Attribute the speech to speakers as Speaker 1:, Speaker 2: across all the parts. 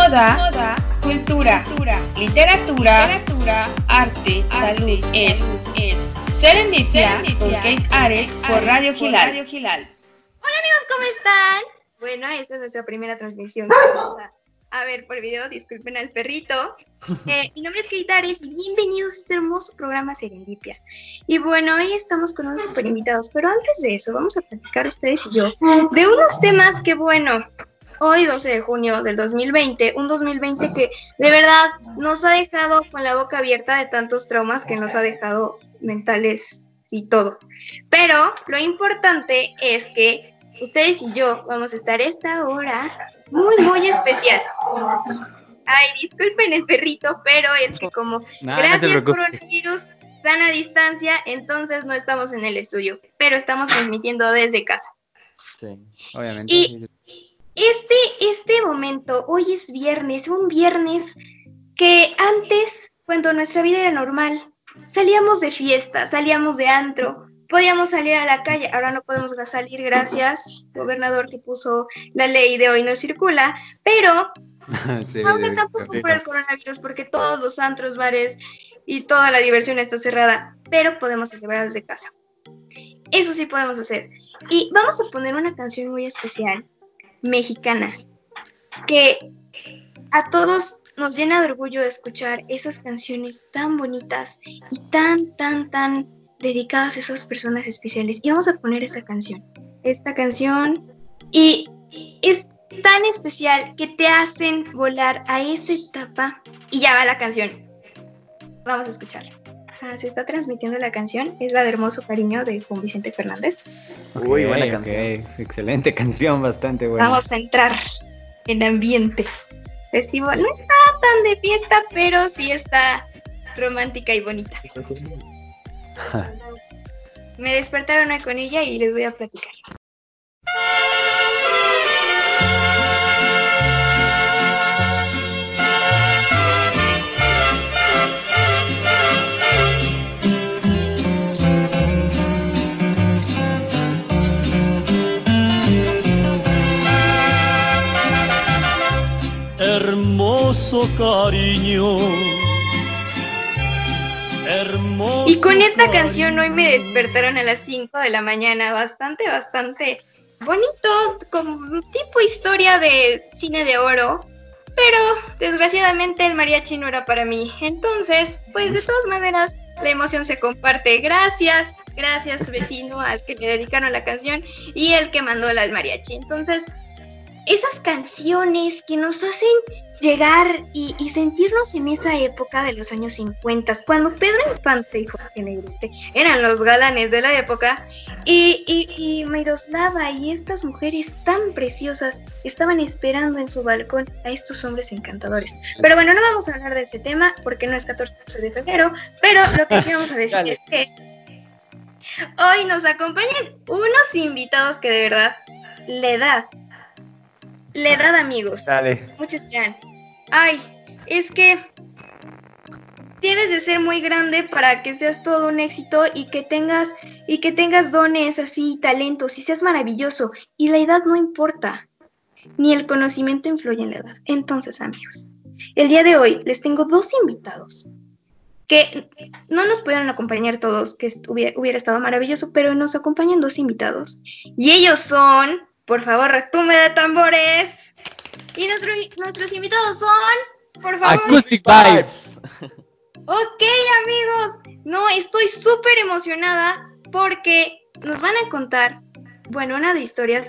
Speaker 1: moda, moda cultura, literatura, literatura arte, salud, es, es Serendipia, con Kate Ares por Radio Gilal.
Speaker 2: Hola amigos, ¿cómo están? Bueno, esta es nuestra primera transmisión. a ver por video, disculpen al perrito. Eh, mi nombre es Kate Ares y bienvenidos a este hermoso programa Serendipia. Y bueno, hoy estamos con unos super invitados, pero antes de eso, vamos a platicar ustedes y yo de unos temas que, bueno, hoy 12 de junio del 2020, un 2020 que de verdad nos ha dejado con la boca abierta de tantos traumas que nos ha dejado mentales y todo. Pero lo importante es que ustedes y yo vamos a estar esta hora muy, muy especial. Ay, disculpen el perrito, pero es que como gracias coronavirus están a distancia, entonces no estamos en el estudio, pero estamos transmitiendo desde casa.
Speaker 3: Sí, obviamente.
Speaker 2: Y este, este momento, hoy es viernes, un viernes que antes, cuando nuestra vida era normal, salíamos de fiesta, salíamos de antro, podíamos salir a la calle, ahora no podemos salir gracias, gobernador que puso la ley de hoy no circula, pero no estamos por el coronavirus porque todos los antros, bares y toda la diversión está cerrada, pero podemos celebrar desde casa. Eso sí podemos hacer. Y vamos a poner una canción muy especial mexicana, que a todos nos llena de orgullo escuchar esas canciones tan bonitas y tan, tan, tan dedicadas a esas personas especiales. Y vamos a poner esa canción, esta canción, y es tan especial que te hacen volar a esa etapa y ya va la canción. Vamos a escucharla se está transmitiendo la canción, es la de Hermoso Cariño de Juan Vicente Fernández.
Speaker 3: Uy, buena canción. Excelente canción, bastante buena.
Speaker 2: Vamos a entrar en ambiente festival. No está tan de fiesta, pero sí está romántica y bonita. Me despertaron con ella y les voy a platicar.
Speaker 4: Cariño.
Speaker 2: y con esta canción hoy me despertaron a las 5 de la mañana, bastante, bastante bonito, como tipo historia de cine de oro, pero desgraciadamente el mariachi no era para mí. Entonces, pues de todas maneras, la emoción se comparte. Gracias, gracias vecino al que le dedicaron la canción y el que mandó la mariachi. Entonces, esas canciones que nos hacen llegar y, sentirnos en esa época de los años 50, cuando Pedro Infante y Jorge Negrete eran los galanes de la época, y, y, Miroslava y estas mujeres tan preciosas estaban esperando en su balcón a estos hombres encantadores. Pero bueno, no vamos a hablar de ese tema porque no es 14 de febrero, pero lo que sí vamos a decir es que hoy nos acompañan unos invitados que de verdad le da le da amigos.
Speaker 3: Dale.
Speaker 2: Muchos dirán, ay, es que debes de ser muy grande para que seas todo un éxito y que tengas y que tengas dones así, talentos y seas maravilloso. Y la edad no importa, ni el conocimiento influye en la edad. Entonces, amigos, el día de hoy les tengo dos invitados que no nos pudieron acompañar todos, que hubiera, hubiera estado maravilloso, pero nos acompañan dos invitados. Y ellos son, por favor, retume de tambores. Y nuestros invitados son, por favor.
Speaker 3: Acoustic Vibes.
Speaker 2: Ok, amigos. No, estoy súper emocionada porque nos van a contar, bueno, una de historias.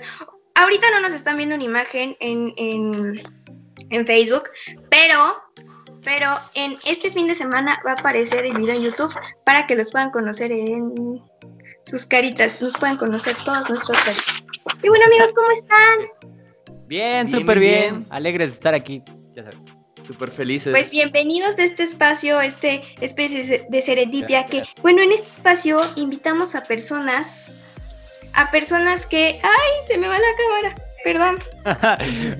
Speaker 2: Ahorita no nos están viendo una imagen en, en, en Facebook, pero pero en este fin de semana va a aparecer el video en YouTube para que los puedan conocer en sus caritas, nos puedan conocer todos nuestros caritas. Y bueno amigos, ¿cómo están?
Speaker 3: Bien, súper bien. Alegres de estar aquí, ya sabes.
Speaker 4: Súper felices.
Speaker 2: Pues bienvenidos a este espacio, este especie de serendipia que, bueno, en este espacio invitamos a personas, a personas que, ay, se me va la cámara, perdón.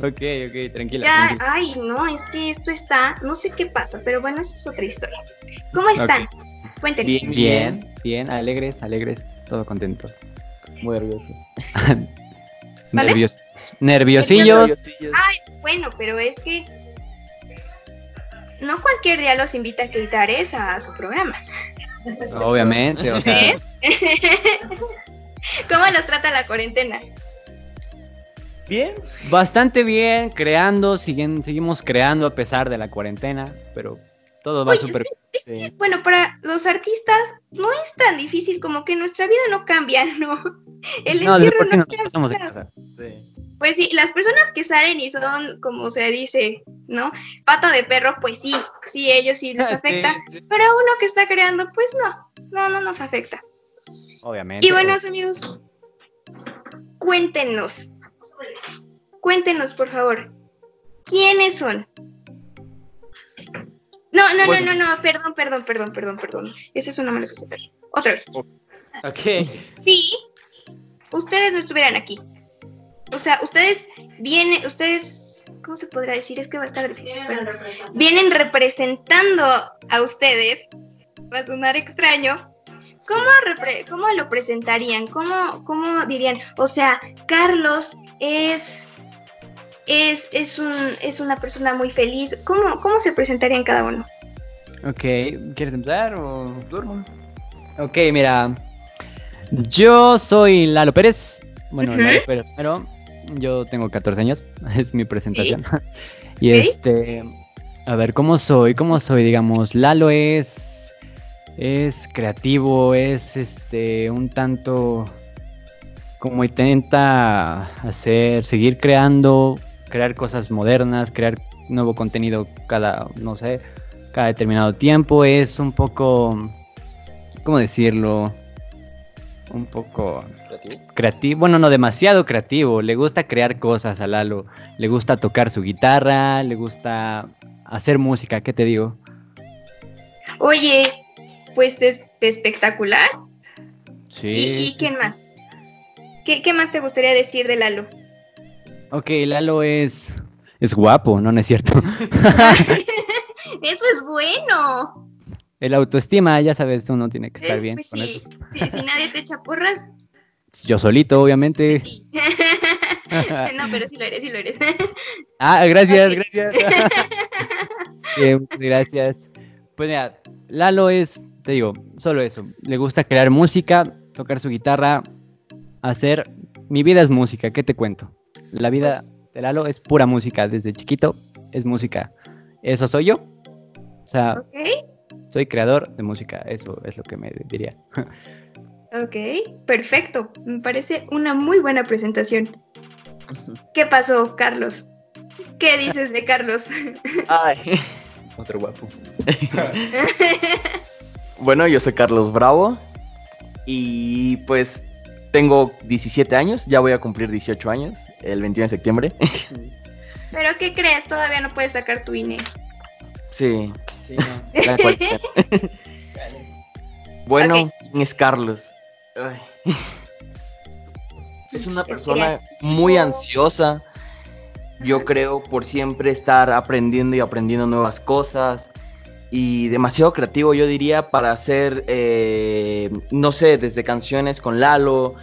Speaker 3: ok, ok, tranquila.
Speaker 2: Ya, ay, no, es que esto está, no sé qué pasa, pero bueno, esa es otra historia. ¿Cómo están? Cuéntenme.
Speaker 3: Bien, bien, bien, alegres, alegres, todo contento. Muy nerviosos.
Speaker 2: ¿Vale?
Speaker 3: Nerviosillos.
Speaker 2: Ay, bueno, pero es que no cualquier día los invita a Keitares a su programa.
Speaker 3: Obviamente, o sea.
Speaker 2: ¿Ves? ¿Cómo los trata la cuarentena?
Speaker 3: Bien. Bastante bien, creando, siguen, seguimos creando a pesar de la cuarentena, pero todo va súper
Speaker 2: es que, bueno, para los artistas no es tan difícil como que nuestra vida no cambia, ¿no? El
Speaker 3: No,
Speaker 2: encierro
Speaker 3: por sí
Speaker 2: no
Speaker 3: nos pasamos de
Speaker 2: cambia.
Speaker 3: casa.
Speaker 2: Pues sí, las personas que salen y son, como se dice, ¿no? Pata de perro, pues sí, sí, ellos sí les
Speaker 3: Ah,
Speaker 2: afecta.
Speaker 3: sí, sí,
Speaker 2: Pero uno que está creando, pues no, no, no nos afecta.
Speaker 3: Obviamente.
Speaker 2: Y bueno, amigos, cuéntenos, cuéntenos, por favor, ¿quiénes son? No, no,
Speaker 3: Bueno.
Speaker 2: no, no, no, perdón, perdón, perdón, perdón, perdón. Esa es una mala presentación. Otra vez.
Speaker 3: Ok.
Speaker 2: Sí, ustedes no estuvieran aquí. O sea, ustedes vienen, ustedes, ¿cómo se podrá decir? Es que va a estar difícil. vienen representando a ustedes. Va a sonar extraño. ¿Cómo, repre- cómo lo presentarían? ¿Cómo, ¿Cómo dirían? O sea, Carlos es, es, es, un, es una persona muy feliz. ¿Cómo, ¿Cómo se presentarían cada uno?
Speaker 3: Ok, ¿quieres empezar o duermo? Ok, mira. Yo soy Lalo Pérez. Bueno. Lalo Pérez primero. Yo tengo 14 años, es mi presentación. y este, a ver, ¿cómo soy? ¿Cómo soy? Digamos, Lalo es es creativo, es este un tanto como intenta hacer, seguir creando, crear cosas modernas, crear nuevo contenido cada, no sé, cada determinado tiempo. Es un poco, ¿cómo decirlo? Un poco creativo. Bueno, no demasiado creativo. Le gusta crear cosas a Lalo. Le gusta tocar su guitarra, le gusta hacer música. ¿Qué te digo?
Speaker 2: Oye, pues es espectacular.
Speaker 3: Sí.
Speaker 2: ¿Y, y quién más? ¿Qué, qué más te gustaría decir de Lalo?
Speaker 3: Ok, Lalo es. Es guapo, ¿no? No es cierto.
Speaker 2: Eso es bueno.
Speaker 3: El autoestima, ya sabes, uno tiene que estar
Speaker 2: Es-
Speaker 3: bien
Speaker 2: pues
Speaker 3: con
Speaker 2: sí,
Speaker 3: eso.
Speaker 2: si nadie te echa porras,
Speaker 3: Yo solito, obviamente.
Speaker 2: sí. no, pero sí lo eres, sí lo eres.
Speaker 3: Ah, gracias, gracias. Bien, muchas gracias. Pues mira, Lalo es, te digo, solo eso. Le gusta crear música, tocar su guitarra, hacer. Mi vida es música, ¿qué te cuento? La vida
Speaker 2: Pues-
Speaker 3: de Lalo es pura música, desde chiquito es música. Eso soy yo. O sea,
Speaker 2: ok,
Speaker 3: soy creador de música, eso es lo que me diría.
Speaker 2: ok, perfecto. Me parece una muy buena presentación. ¿Qué pasó, Carlos? ¿Qué dices de Carlos?
Speaker 4: Ay, otro guapo. bueno, yo soy Carlos Bravo y pues tengo 17 años, ya voy a cumplir 18 años el 21 de septiembre.
Speaker 2: ¿Pero qué crees? Todavía no puedes sacar tu INE.
Speaker 4: Sí, la cuarentena. Bueno. ¿quién es Carlos? Ay. Es una persona muy ansiosa. Yo creo por siempre estar aprendiendo y aprendiendo nuevas cosas. Y demasiado creativo, yo diría, para hacer, eh, no sé, desde canciones con Lalo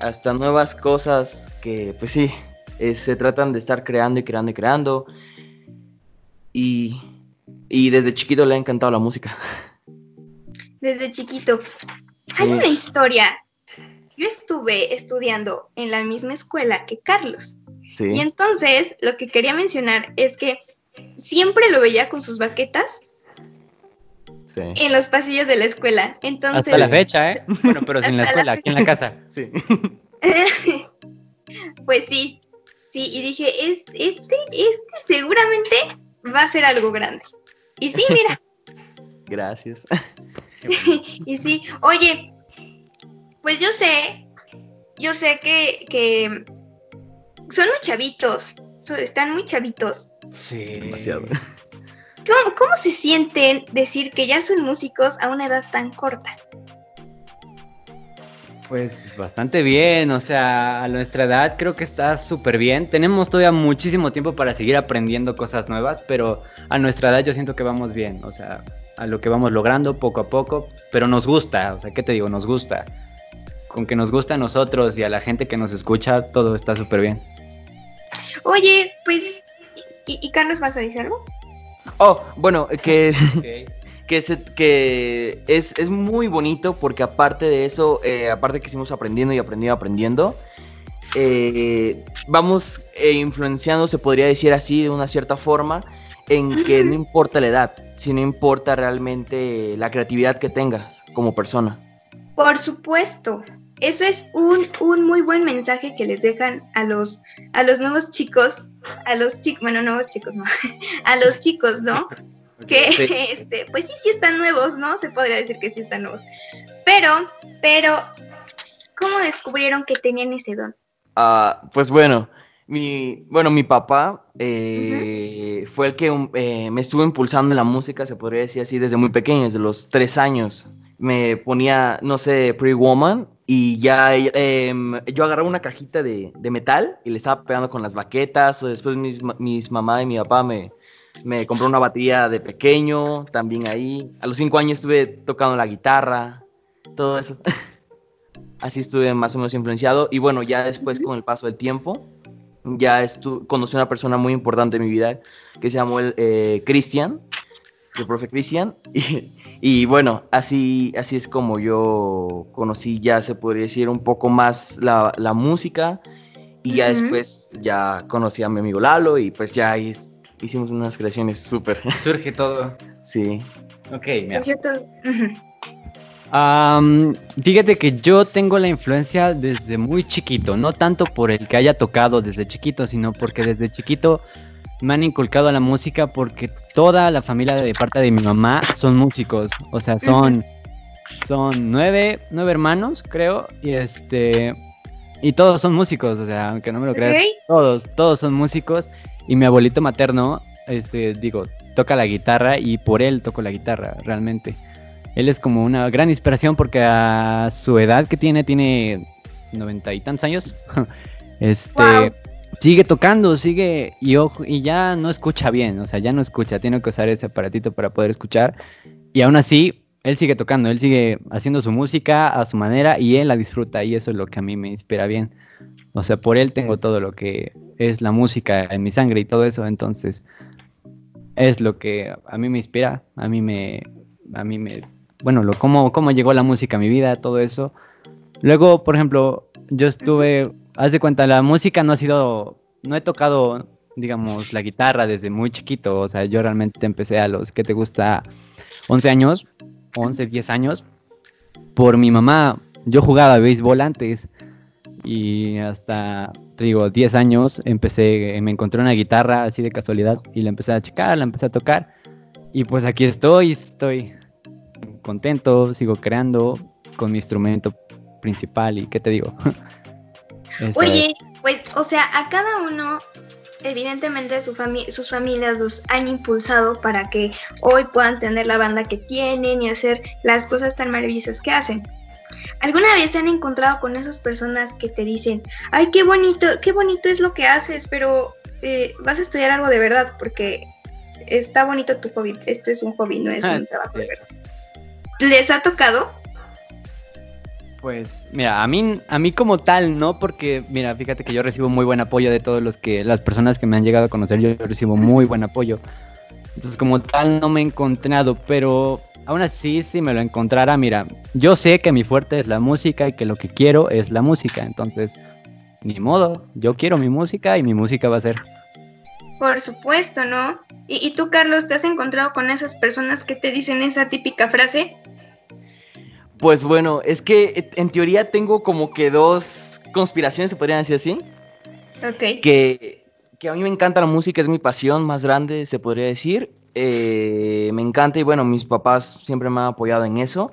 Speaker 4: hasta nuevas cosas que, pues sí, eh, se tratan de estar creando y creando y creando. Y, y desde chiquito le ha encantado la música.
Speaker 2: Desde chiquito. Hay
Speaker 4: Sí.
Speaker 2: una historia. Yo estuve estudiando en la misma escuela que Carlos. Y
Speaker 4: Sí,
Speaker 2: entonces lo que quería mencionar es que siempre lo veía con sus baquetas
Speaker 4: sí.
Speaker 2: en los pasillos de la escuela. Entonces,
Speaker 3: Hasta la fecha, ¿eh? Bueno, pero sin la escuela, aquí en la casa.
Speaker 4: sí.
Speaker 2: pues sí, sí, y dije, es, este, este seguramente va a ser algo grande. Y sí, mira,
Speaker 4: Gracias.
Speaker 2: y sí, oye, pues yo sé, yo sé que, que son muy chavitos, están muy chavitos.
Speaker 3: Sí.
Speaker 4: Demasiado.
Speaker 2: ¿Cómo, cómo se sienten decir que ya son músicos a una edad tan corta?
Speaker 3: Pues bastante bien, o sea, a nuestra edad creo que está súper bien. Tenemos todavía muchísimo tiempo para seguir aprendiendo cosas nuevas, pero a nuestra edad yo siento que vamos bien, o sea, a lo que vamos logrando poco a poco, pero nos gusta, o sea, ¿qué te digo? Nos gusta. Con que nos gusta a nosotros y a la gente que nos escucha, todo está súper bien.
Speaker 2: Oye, pues, ¿y, y Carlos vas a decir algo?
Speaker 4: Oh, bueno, que, que, que es, es, muy bonito porque aparte de eso, eh, aparte que seguimos aprendiendo y aprendiendo y aprendiendo, eh, vamos eh, influenciando, se podría decir así, de una cierta forma, en que no importa la edad, sino importa realmente la creatividad que tengas como persona.
Speaker 2: Por supuesto, eso es un, un, muy buen mensaje que les dejan a los, a los nuevos chicos, a los chicos, bueno, nuevos chicos, no, a los chicos, ¿no? Que, este, pues sí, sí están nuevos, ¿no? Se podría decir que sí están nuevos. Pero, pero, ¿cómo descubrieron que tenían ese don?
Speaker 4: Ah, pues bueno, mi, bueno, mi papá eh, fue el que eh, me estuvo impulsando en la música, se podría decir así, desde muy pequeño, desde los tres años. Me ponía, no sé, Pretty Woman y ya em, yo agarraba una cajita de, de, metal y le estaba pegando con las baquetas. O después mis, mis mamá y mi papá me, me compró una batería de pequeño, también ahí. A los cinco años estuve tocando la guitarra, todo eso. Así estuve más o menos influenciado. Y bueno, ya después con el paso del tiempo, ya conocí a una persona muy importante en mi vida que se llamó el eh, Cristian, el profe Cristian. Y, bueno, así, así es como yo conocí ya, se podría decir, un poco más la, la música. Y ya después ya conocí a mi amigo Lalo y pues ya hicimos unas creaciones súper.
Speaker 3: Surge todo.
Speaker 4: Sí.
Speaker 3: Ok, mira. Surge todo. fíjate que yo tengo la influencia desde muy chiquito, no tanto por el que haya tocado desde chiquito, sino porque desde chiquito me han inculcado la música porque toda la familia de parte de mi mamá son músicos, o sea, son, son nueve, nueve hermanos, creo, y este, y todos son músicos, o sea, aunque no me lo creas, todos, todos son músicos, y mi abuelito materno, este, digo, toca la guitarra y por él toco la guitarra, realmente. Él es como una gran inspiración porque a su edad que tiene, tiene noventa y tantos años, este, sigue tocando, sigue y, ojo, y ya no escucha bien, o sea, ya no escucha, tiene que usar ese aparatito para poder escuchar. Y aún así, él sigue tocando, él sigue haciendo su música a su manera y él la disfruta y eso es lo que a mí me inspira bien. O sea, por él tengo todo lo que es la música en mi sangre y todo eso, entonces es lo que a mí me inspira, a mí me, a mí me bueno, lo, cómo, cómo llegó la música a mi vida, todo eso. Luego, por ejemplo, yo estuve, haz de cuenta, la música no ha sido, no he tocado, digamos, la guitarra desde muy chiquito, o sea, yo realmente empecé a los, ¿qué te gusta? 11 años, 11, 10 años, por mi mamá. Yo jugaba béisbol antes y hasta, te digo, 10 años empecé, me encontré una guitarra así de casualidad y la empecé a checar, la empecé a tocar y pues aquí estoy, estoy contento, sigo creando con mi instrumento principal y qué te digo.
Speaker 2: Oye, pues, o sea, a cada uno, evidentemente su sus familias los han impulsado para que hoy puedan tener la banda que tienen y hacer las cosas tan maravillosas que hacen. ¿Alguna vez se han encontrado con esas personas que te dicen, ay, qué bonito, qué bonito es lo que haces, pero eh, vas a estudiar algo de verdad porque está bonito tu hobby, este es un hobby, no es ah, un trabajo de verdad? ¿Les ha tocado?
Speaker 3: Pues mira, a mí, a mí como tal, no, porque mira, fíjate que yo recibo muy buen apoyo de todos los que, las personas que me han llegado a conocer, yo recibo muy buen apoyo. Entonces como tal no me he encontrado, pero aún así si me lo encontrara, mira, yo sé que mi fuerte es la música y que lo que quiero es la música, entonces ni modo, yo quiero mi música y mi música va a ser.
Speaker 2: Por supuesto, ¿no? ¿Y, tú, Carlos, te has encontrado con esas personas que te dicen esa típica frase?
Speaker 4: Pues bueno, es que eh, en teoría tengo como que dos conspiraciones, se podrían decir así.
Speaker 2: Ok.
Speaker 4: Que, que a mí me encanta la música, es mi pasión más grande, se podría decir. Eh, me encanta y bueno, mis papás siempre me han apoyado en eso.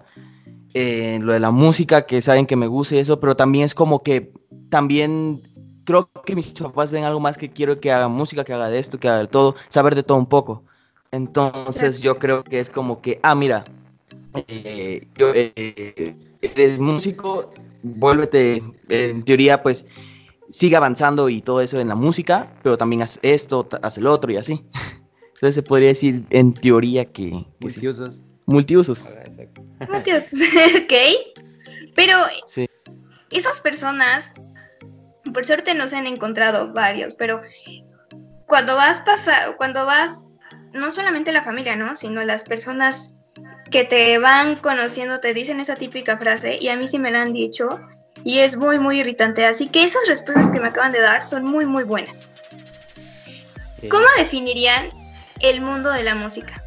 Speaker 4: En lo de la música, que saben que me gusta y eso, pero también es como que también creo que mis papás ven algo más que quiero que haga música, que haga de esto, que haga de todo, saber de todo un poco. Entonces yo creo que es como que, ah, mira, eh, yo, eh, eres músico, vuélvete, en teoría, pues sigue avanzando y todo eso en la música, pero también haz esto, haz el otro y así. Entonces se podría decir en teoría que...
Speaker 3: multiusos.
Speaker 4: Multiusos.
Speaker 2: Multiusos, ok. Pero esas personas por suerte no se han encontrado varios, pero cuando vas pasar, cuando vas no solamente la familia, ¿no? Sino las personas que te van conociendo te dicen esa típica frase y a mí sí me la han dicho y es muy, muy irritante. Así que esas respuestas que me acaban de dar son muy, muy buenas. ¿Cómo definirían el mundo de la música?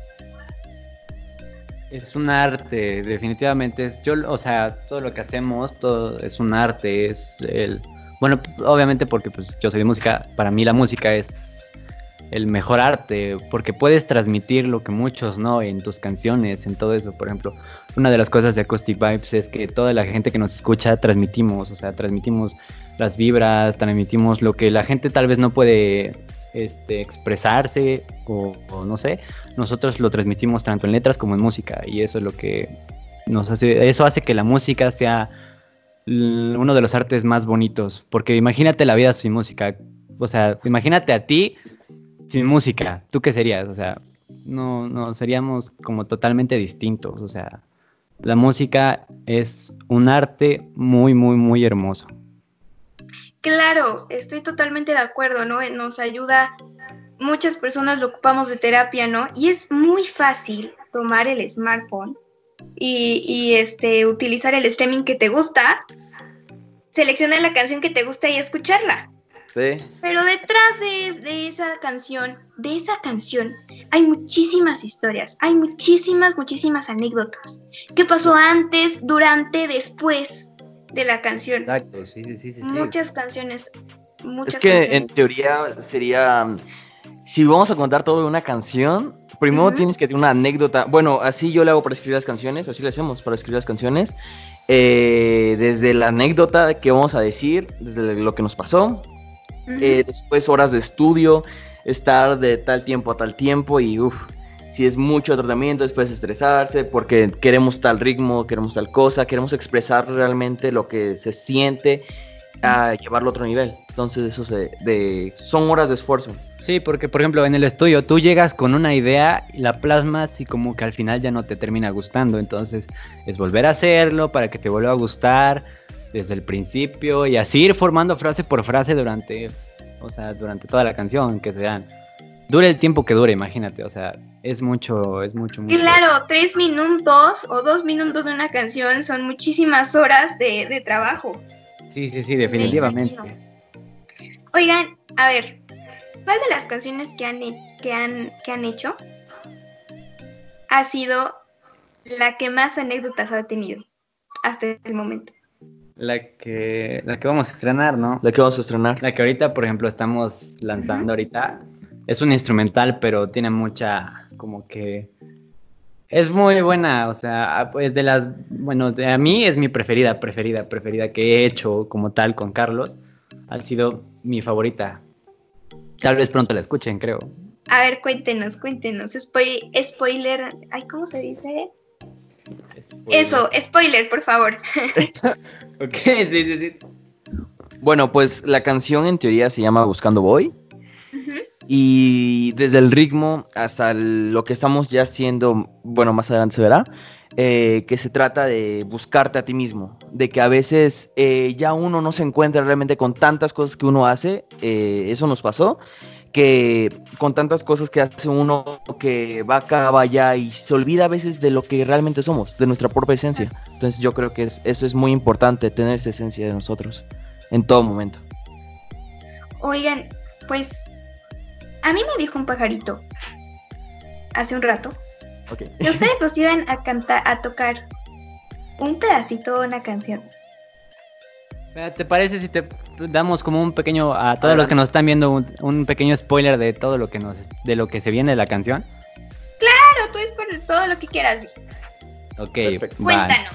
Speaker 3: Es un arte, definitivamente. Yo, o sea, todo lo que hacemos, todo es un arte. Es el, bueno, obviamente porque pues yo soy de música. Para mí la música es el mejor arte, porque puedes transmitir lo que muchos no en tus canciones, en todo eso. Por ejemplo, una de las cosas de Acoustic Vibes es que toda la gente que nos escucha transmitimos, o sea, transmitimos las vibras, transmitimos lo que la gente tal vez no puede este, expresarse o, no sé, nosotros lo transmitimos tanto en letras como en música y eso es lo que nos hace, eso hace que la música sea uno de los artes más bonitos, porque imagínate la vida sin música, o sea, imagínate a ti sin música, ¿tú qué serías? O sea, no, no, seríamos como totalmente distintos, o sea, la música es un arte muy, muy, muy hermoso.
Speaker 2: Claro, estoy totalmente de acuerdo, ¿no? Nos ayuda, muchas personas lo ocupamos de terapia, ¿no? Y es muy fácil tomar el smartphone y, este, utilizar el streaming que te gusta, seleccionar la canción que te gusta y escucharla.
Speaker 4: Sí.
Speaker 2: Pero detrás de, de, esa canción, de esa canción, hay muchísimas historias, hay muchísimas, muchísimas anécdotas. ¿Qué pasó antes, durante, después? De la canción.
Speaker 3: Exacto, sí, sí, sí.
Speaker 2: Muchas canciones. Muchas
Speaker 4: es que en teoría sería, si vamos a contar todo de una canción, primero tienes que tener una anécdota. Bueno, así yo le hago para escribir las canciones, así le hacemos para escribir las canciones. Eh, desde la anécdota que vamos a decir, desde lo que nos pasó, eh, después horas de estudio, estar de tal tiempo a tal tiempo y uff, si es mucho tratamiento, después estresarse porque queremos tal ritmo, queremos tal cosa, queremos expresar realmente lo que se siente a llevarlo a otro nivel. Entonces eso se, de, son horas de esfuerzo.
Speaker 3: Sí, porque por ejemplo en el estudio tú llegas con una idea y la plasmas y como que al final ya no te termina gustando. Entonces es volver a hacerlo para que te vuelva a gustar desde el principio y así ir formando frase por frase durante, o sea, durante toda la canción que sean dure el tiempo que dure, imagínate, o sea, es mucho, es mucho, mucho.
Speaker 2: Claro, tres minutos o dos minutos de una canción son muchísimas horas de, trabajo.
Speaker 3: Sí, sí, sí, definitivamente.
Speaker 2: Oigan, a ver, ¿cuál de las canciones que han, que han, que han hecho ha sido la que más anécdotas ha tenido hasta el momento?
Speaker 3: La que, la que vamos a estrenar, ¿no?
Speaker 4: La que vamos a estrenar.
Speaker 3: La que ahorita, por ejemplo, estamos lanzando ahorita es un instrumental, pero tiene mucha, como que... Es muy buena, o sea, pues de las, bueno, de, a mí es mi preferida, preferida, preferida que he hecho como tal con Carlos. Ha sido mi favorita. Tal vez pronto la escuchen, creo.
Speaker 2: A ver, cuéntenos, cuéntenos. spoiler, ay, ¿cómo se dice? Eso, spoiler, por favor.
Speaker 3: ok, sí, sí, sí.
Speaker 4: Bueno, pues la canción en teoría se llama Buscando Voy. Y desde el ritmo hasta lo que estamos ya haciendo, bueno, más adelante se verá, eh, que se trata de buscarte a ti mismo, de que a veces eh, ya uno no se encuentra realmente con tantas cosas que uno hace, eh, eso nos pasó, que con tantas cosas que hace uno que va acá, va allá y se olvida a veces de lo que realmente somos, de nuestra propia esencia. Entonces yo creo que eso es muy importante, tener esa esencia de nosotros en todo momento.
Speaker 2: Oigan, pues a mí me dijo un pajarito hace un rato que ustedes nos iban a cantar, a tocar un pedacito de una canción.
Speaker 3: ¿Te parece si te damos como un pequeño a todos los que nos están viendo un, pequeño spoiler de todo lo que nos de lo que se viene de la canción?
Speaker 2: Claro, tú es por todo lo que quieras.
Speaker 3: Ok,
Speaker 2: cuéntanos.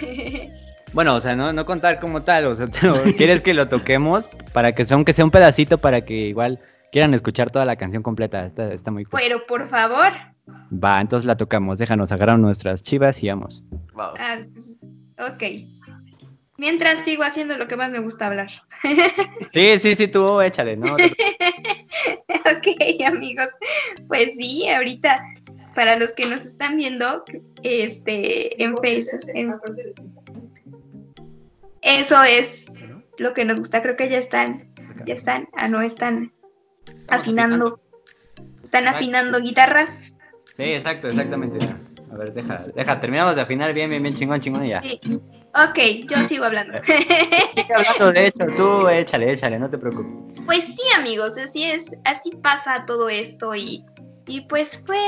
Speaker 3: Bueno, o sea, no, no contar como tal, o sea, quieres que lo toquemos para que sea aunque sea un pedacito para que igual quieran escuchar toda la canción completa. Está, está muy
Speaker 2: cool. Pero por favor.
Speaker 3: Va, entonces la tocamos. Déjanos agarrar nuestras chivas y vamos.
Speaker 2: Ah, ok. Mientras sigo haciendo lo que más me gusta hablar.
Speaker 3: Sí, sí, sí, tú échale, ¿no?
Speaker 2: ok, amigos. Pues sí, ahorita, para los que nos están viendo, este, en Facebook. Eso es lo que nos gusta. Creo que ya están, ya están, ah, no están afinando. ¿Están afinando guitarras?
Speaker 3: Sí, exacto, exactamente. A ver, deja, deja, terminamos de afinar bien, bien, bien chingón, chingón y ya.
Speaker 2: Sí. Ok, yo sigo hablando.
Speaker 3: Sigue hablando, de hecho, tú échale, échale, no te preocupes.
Speaker 2: Pues sí, amigos, así es, así pasa todo esto y, y pues fue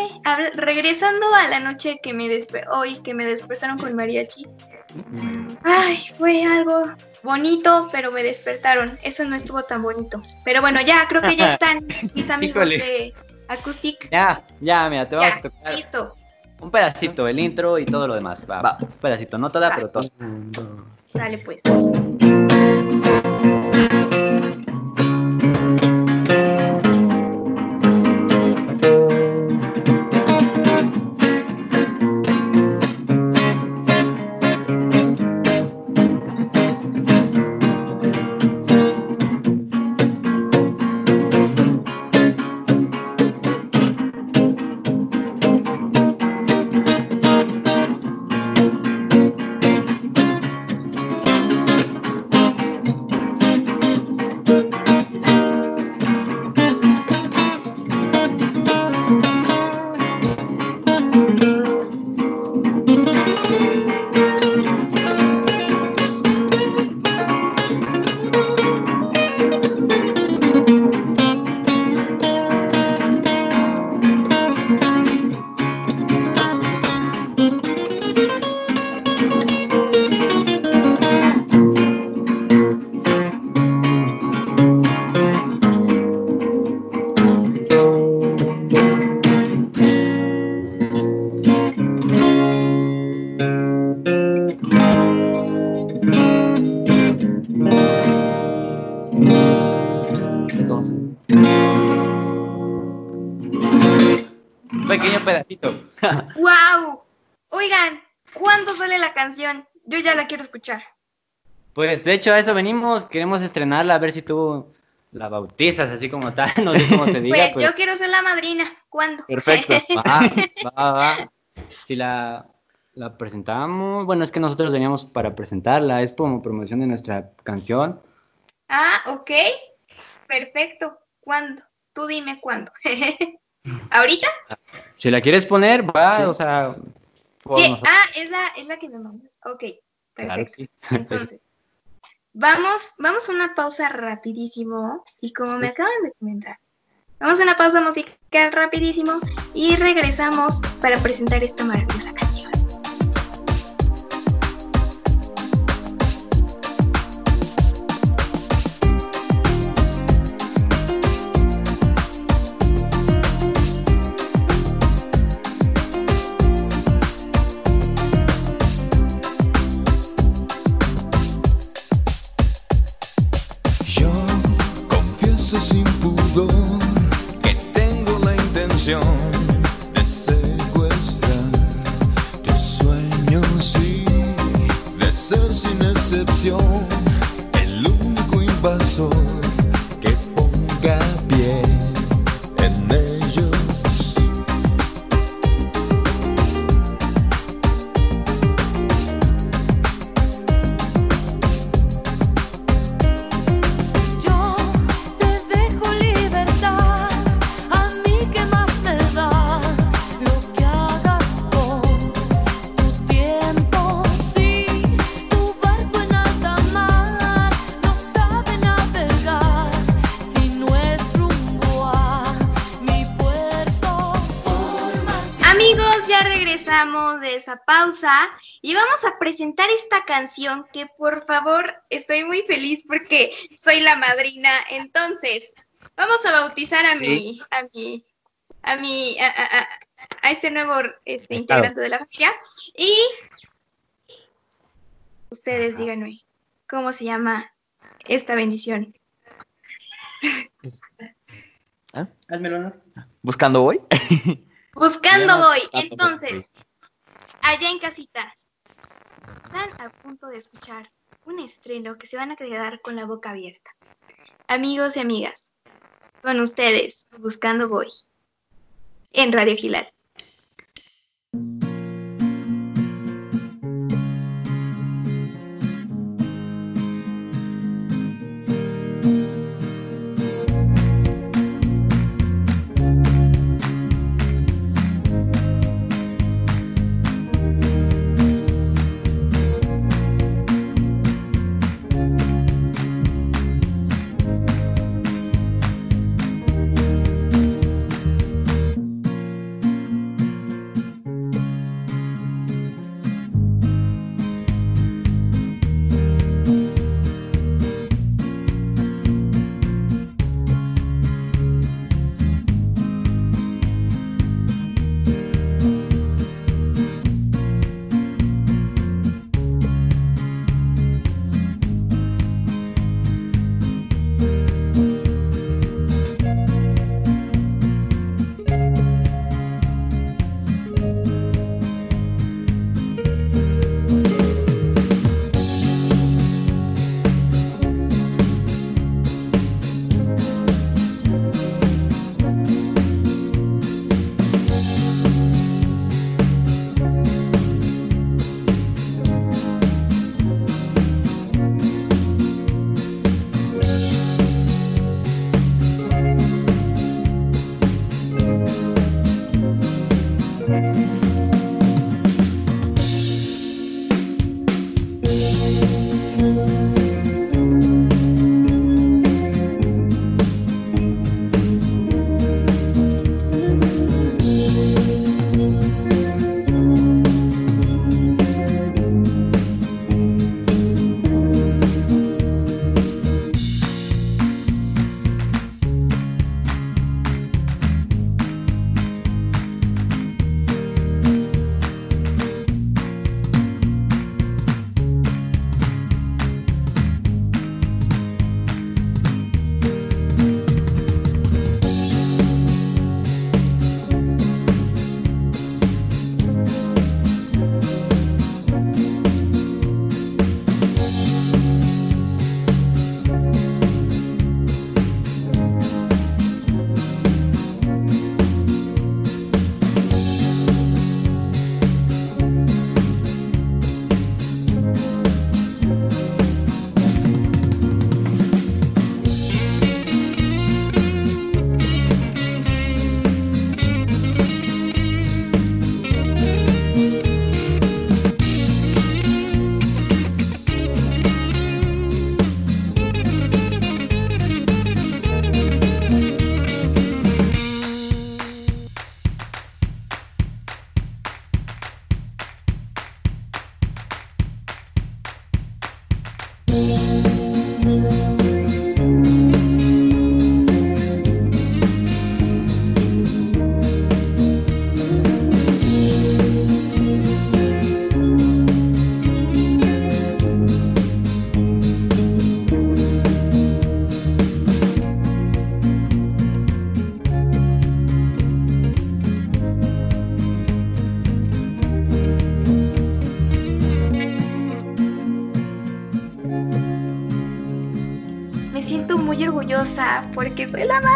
Speaker 2: regresando a la noche que me despe hoy que me despertaron con mariachi. Ay, fue algo bonito, pero me despertaron. Eso no estuvo tan bonito. Pero bueno, ya creo que ya están mis amigos de Acoustic.
Speaker 3: Ya, ya, mira, te vamos
Speaker 2: Ya,
Speaker 3: a tocar
Speaker 2: listo.
Speaker 3: un pedacito, el intro y todo lo demás. Va,
Speaker 4: Va.
Speaker 3: un pedacito, no toda,
Speaker 2: Va.
Speaker 3: pero todo.
Speaker 2: Dale pues.
Speaker 3: Pequeño pedacito.
Speaker 2: ¡Wow! Oigan, ¿cuándo sale la canción? Yo ya la quiero escuchar.
Speaker 3: Pues de hecho a eso venimos, queremos estrenarla, a ver si tú la bautizas así como tal, no sé cómo se diga.
Speaker 2: Pues
Speaker 3: pues.
Speaker 2: yo quiero ser la madrina. ¿Cuándo?
Speaker 4: Perfecto.
Speaker 3: Va, va, va. Si la, la presentamos, bueno, es que nosotros veníamos para presentarla, es como promoción de nuestra canción.
Speaker 2: Ah, ok. Perfecto. ¿Cuándo? Tú dime cuándo. ¿Ahorita?
Speaker 3: Si la quieres poner, va,
Speaker 4: Sí.
Speaker 3: o sea,
Speaker 2: Sí, Ah, es la, es la que me mandas. Ok.
Speaker 3: claro
Speaker 2: Perfecto.
Speaker 3: que sí.
Speaker 2: Entonces, vamos, vamos a una pausa rapidísimo. Y como me acaban de comentar, vamos a una pausa musical rapidísimo y regresamos para presentar esta maravillosa canción.
Speaker 5: Excepción
Speaker 2: esa pausa y vamos a presentar esta canción que por favor estoy muy feliz porque soy la madrina. Entonces, vamos a bautizar a mi, a mi, a mi, a, a- a- a este nuevo este, integrante de la familia y ustedes díganme cómo se llama esta bendición.
Speaker 3: Házmelo, ¿no?
Speaker 4: ¿Buscando hoy?
Speaker 2: Buscando voy.
Speaker 4: Buscando
Speaker 2: Entonces, allá en casita, están a punto de escuchar un estreno que se van a quedar con la boca abierta. Amigos y amigas, con ustedes, Buscando voy. En Radio Gilal.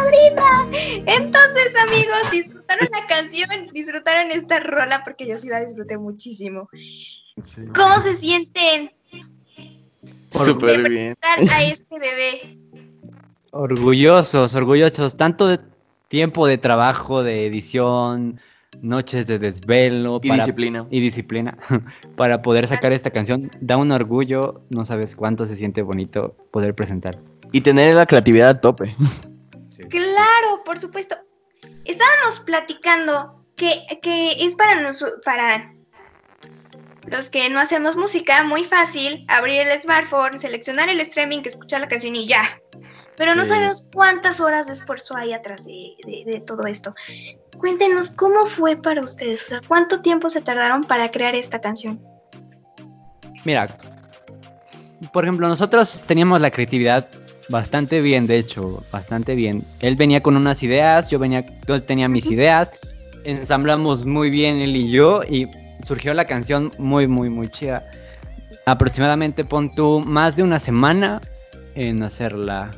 Speaker 2: Madrina. Entonces, amigos, disfrutaron la canción, disfrutaron esta rola porque yo sí la disfruté muchísimo. ¿Cómo se sienten
Speaker 4: Súper bien.
Speaker 2: presentar a este bebé?
Speaker 3: Orgullosos, orgullosos. Tanto de tiempo de trabajo, de edición, noches de desvelo
Speaker 4: Y
Speaker 3: para-
Speaker 4: disciplina.
Speaker 3: y disciplina para poder sacar esta canción. Da un orgullo, no sabes cuánto se siente bonito poder presentar.
Speaker 4: Y tener la creatividad a tope.
Speaker 2: Claro, por supuesto. Estábamos platicando que, que es para, noso- para los que no hacemos música muy fácil abrir el smartphone, seleccionar el streaming, escuchar la canción y ya. Pero no
Speaker 3: Sí.
Speaker 2: sabemos cuántas horas de esfuerzo hay atrás de, de- de todo esto. Cuéntenos cómo fue para ustedes, o sea, cuánto tiempo se tardaron para crear esta canción.
Speaker 3: Mira, por ejemplo, nosotros teníamos la creatividad bastante bien, de hecho, bastante bien. Él venía con unas ideas, yo venía, yo tenía mis ideas, ensamblamos muy bien él y yo y surgió la canción muy, muy, muy chida. Aproximadamente pon tú más de una semana en hacerla.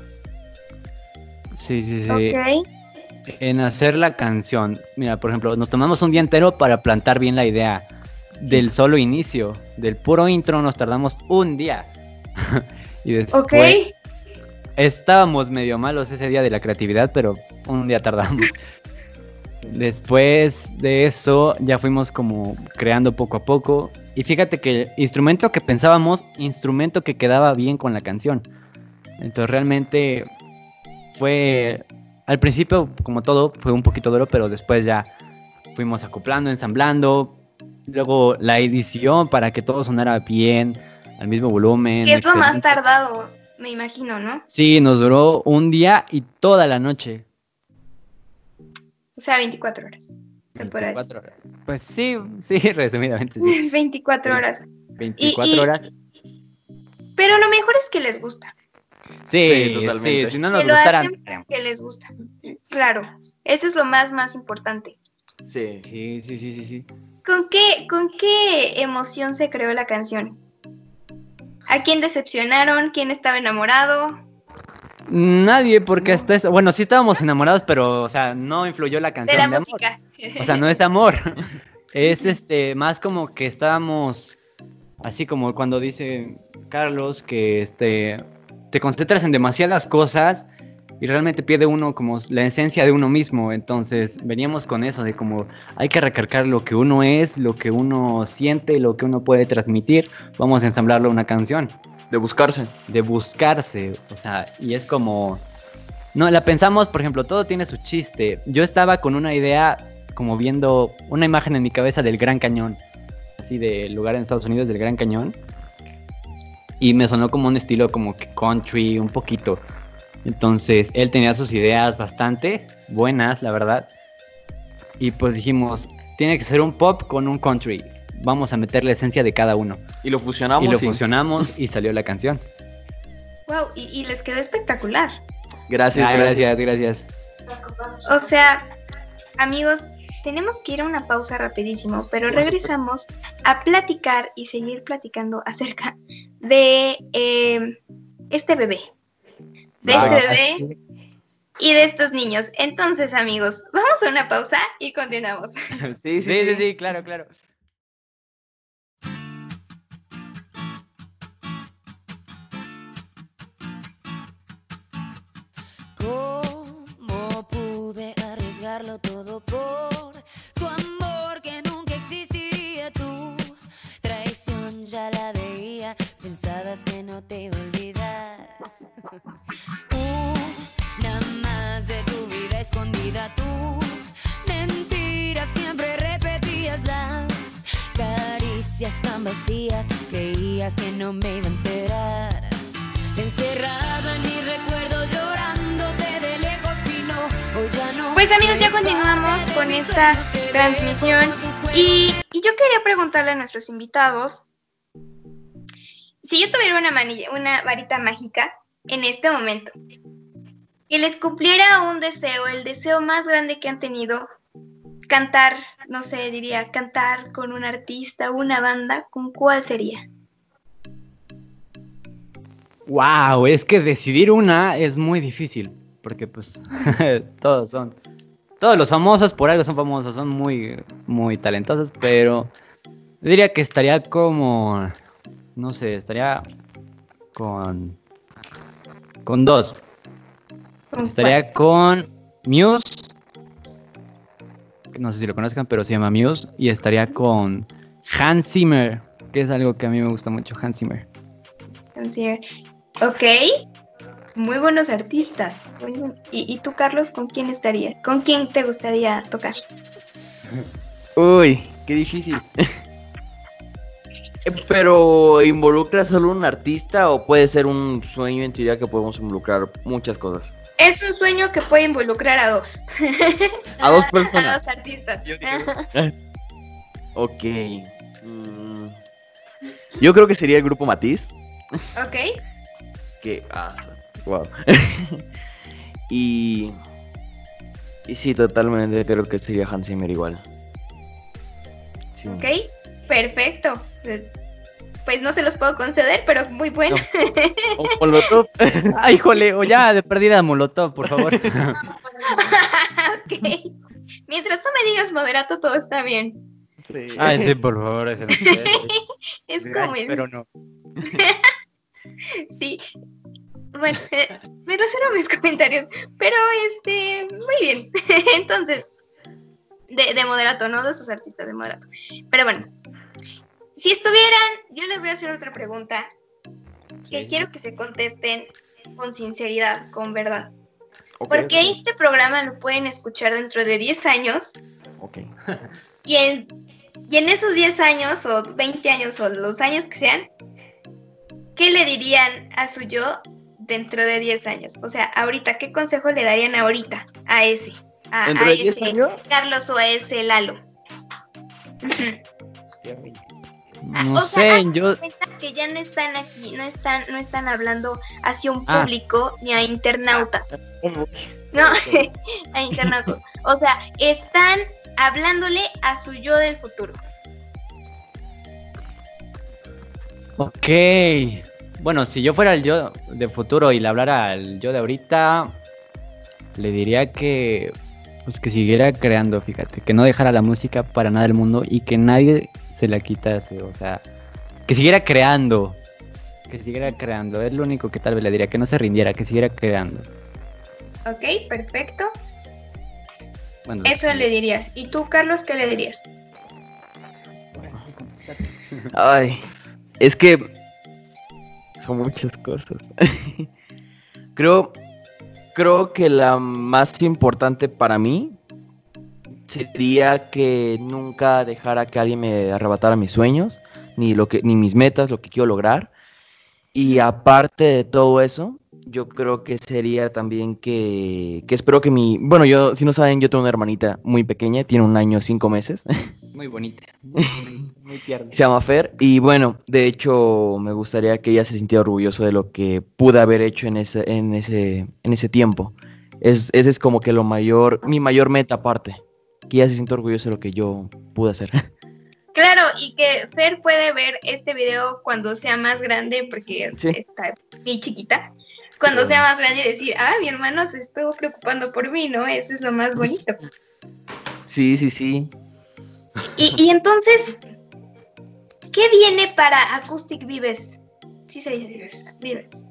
Speaker 3: Sí, sí, sí.
Speaker 2: Ok.
Speaker 3: En hacer la canción. Mira, por ejemplo, nos tomamos un día entero para plantar bien la idea. Del solo inicio, del puro intro, nos tardamos un día. y después. Estábamos medio malos ese día de la creatividad, pero un día tardamos. Después de eso, ya fuimos como creando poco a poco. Y fíjate que el instrumento que pensábamos, instrumento que quedaba bien con la canción. Entonces realmente fue, al principio, como todo, fue un poquito duro, pero después ya fuimos acoplando, ensamblando. Luego la edición para que todo sonara bien, al mismo volumen.
Speaker 2: ¿Qué es lo más tardado? Me imagino, ¿no?
Speaker 3: Sí, nos duró un día y toda la noche.
Speaker 2: O sea, 24 horas. se podrá
Speaker 3: 24 horas. Pues sí, sí, resumidamente sí.
Speaker 2: decir. 24 horas.
Speaker 3: 24
Speaker 2: y-
Speaker 3: horas.
Speaker 2: Pero lo mejor es que les gusta.
Speaker 3: Sí,
Speaker 4: Sí,
Speaker 3: sí,
Speaker 4: totalmente.
Speaker 3: si no nos
Speaker 2: Que lo
Speaker 3: gustara.
Speaker 2: hacen que les gusta. Claro, eso es lo más, más importante.
Speaker 4: Sí.
Speaker 3: Sí, sí, sí, sí, sí.
Speaker 2: ¿Con qué, ¿Con qué emoción se creó la canción? ¿A quién decepcionaron? ¿Quién estaba enamorado?
Speaker 3: Nadie, porque hasta eso. Bueno, sí estábamos enamorados, pero, o sea, no influyó la
Speaker 2: De
Speaker 3: canción
Speaker 2: la
Speaker 3: de amor.
Speaker 2: música.
Speaker 3: O sea, no es amor. Es este, más como que estábamos. Así como cuando dice Carlos que este. Te concentras en demasiadas cosas y realmente pierde uno como la esencia de uno mismo. Entonces veníamos con eso de como hay que recargar lo que uno es, lo que uno siente, lo que uno puede transmitir. Vamos a ensamblarlo en una canción
Speaker 4: De buscarse.
Speaker 3: de buscarse, o sea, y es como... No, la pensamos, por ejemplo, todo tiene su chiste. Yo estaba con una idea, como viendo una imagen en mi cabeza del Gran Cañón, así del lugar en Estados Unidos del Gran Cañón, y me sonó como un estilo como que country, un poquito. Entonces, él tenía sus ideas bastante buenas, la verdad. Y pues dijimos, tiene que ser un pop con un country. Vamos a meter la esencia de cada uno.
Speaker 4: Y lo fusionamos.
Speaker 3: y lo fusionamos y salió la canción.
Speaker 2: Wow, y, y les quedó espectacular.
Speaker 4: Gracias,
Speaker 3: Ah,
Speaker 4: gracias.
Speaker 3: gracias, gracias.
Speaker 2: O sea, amigos, tenemos que ir a una pausa rapidísimo, pero regresamos a platicar y seguir platicando acerca de eh, este bebé. De
Speaker 3: Va.
Speaker 2: este bebé y de estos niños. Entonces, amigos, vamos a una pausa y continuamos.
Speaker 4: Sí, sí,
Speaker 3: Sí, sí,
Speaker 4: sí.
Speaker 3: sí, claro, claro.
Speaker 6: ¿Cómo pude arriesgarlo todo por tu amor que nunca existiría? Tu traición ya la veía, pensabas que no te iba escondida, tus mentiras siempre repetías las caricias tan vacías, creías que no me iba a enterar. Encerrado en mis recuerdos llorándote de lejos y no, hoy ya no.
Speaker 2: Pues amigos, ya continuamos con esta transmisión y, y yo quería preguntarle a nuestros invitados si yo tuviera una, manilla, una varita mágica en este momento y les cumpliera un deseo, el deseo más grande que han tenido, cantar, no sé, diría, cantar con un artista una banda, ¿con cuál sería?
Speaker 3: Wow, es que decidir una es muy difícil, porque pues todos son, todos los famosos por algo son famosos, son muy, muy talentosos, pero diría que estaría como, no sé, estaría con, con dos,
Speaker 2: ¿Con
Speaker 3: estaría con Muse, no sé si lo conozcan, pero se llama Muse, y estaría con Hans Zimmer, que es algo que a mí me gusta mucho, Hans Zimmer.
Speaker 2: cuál? Sí. Ok. Muy buenos artistas. Muy buen- ¿Y, y tú, Carlos, con quién estaría? ¿Con quién te gustaría tocar?
Speaker 4: Uy, qué difícil. Pero ¿involucra solo un artista o puede ser un sueño en teoría que podemos involucrar muchas cosas?
Speaker 2: Es un sueño que puede involucrar a dos.
Speaker 4: A dos
Speaker 2: A
Speaker 4: personas.
Speaker 2: dos artistas.
Speaker 4: Ok. mm, Yo creo que sería el grupo Matiz.
Speaker 2: ok.
Speaker 4: Que. Ah, wow. y. Y sí, totalmente creo que sería Hans Zimmer igual. Sí.
Speaker 2: Ok. Perfecto. Pues no se los puedo conceder, pero muy bueno.
Speaker 4: O Molotov.
Speaker 3: Ay, híjole, o ya de perdida Molotov, por favor.
Speaker 2: ok. Mientras tú me digas moderato, todo está bien.
Speaker 4: Sí.
Speaker 3: Ay, sí, por favor, ese no sé.
Speaker 2: Es
Speaker 3: Ay,
Speaker 2: como el-
Speaker 3: Pero no.
Speaker 2: Sí. Bueno, eh, me reservo mis comentarios, pero este, muy bien. Entonces, de, de moderato, no de sus artistas de moderato. Pero bueno, si estuvieran, yo les voy a hacer otra pregunta que quiero que se contesten con sinceridad, con verdad. Porque este programa lo pueden escuchar dentro de 10 años
Speaker 4: ok.
Speaker 2: y en, y en esos 10 años o 20 años o los años que sean, ¿qué le dirían a su yo dentro de 10 años? O sea, ahorita, ¿qué consejo le darían ahorita a ese? A,
Speaker 4: ¿Dentro
Speaker 2: a
Speaker 4: de 10
Speaker 2: ese
Speaker 4: años?
Speaker 2: Carlos o a ese Lalo. Ah,
Speaker 3: No
Speaker 2: o
Speaker 3: sé, yo.
Speaker 2: que ya no están aquí, no están, no están hablando hacia un
Speaker 3: Ah.
Speaker 2: público ni a internautas. No, a internautas. O sea, están hablándole a su yo del futuro.
Speaker 3: Ok. Bueno, si yo fuera el yo de futuro y le hablara al yo de ahorita, le diría que. Pues que siguiera creando, fíjate. Que no dejara la música para nada del mundo y que nadie se la quitase. O sea, que siguiera creando. Que siguiera creando. Es lo único que tal vez le diría. Que no se rindiera, que siguiera creando.
Speaker 2: Ok, perfecto.
Speaker 3: Bueno,
Speaker 2: Eso le dirías. ¿Y tú, Carlos, qué le dirías?
Speaker 4: Ay, es que son muchas cosas. creo, creo que la más importante para mí sería que nunca dejara que alguien me arrebatara mis sueños, ni lo que, ni mis metas, lo que quiero lograr. Y aparte de todo eso, yo creo que sería también que, que espero que mi, bueno, yo, si no saben, yo tengo una hermanita muy pequeña, tiene un año cinco meses.
Speaker 3: Muy bonita. Muy, muy tierna.
Speaker 4: Se llama Fer y bueno, de hecho me gustaría que ella se sintiera orgulloso de lo que pude haber hecho en ese, en ese, en ese tiempo. Es, ese es como que lo mayor, mi mayor meta aparte, que ella se sienta orgullosa de lo que yo pude hacer.
Speaker 2: Claro, y que Fer puede ver este video cuando sea más grande, porque
Speaker 4: Sí.
Speaker 2: está muy chiquita. Cuando
Speaker 4: Sí.
Speaker 2: sea más grande y decir, ah, mi hermano se estuvo preocupando por mí, ¿no? Eso es lo más bonito.
Speaker 4: Sí, sí, sí.
Speaker 2: Y, y entonces, ¿qué viene para Acoustic Vives? Sí se dice así, Vives.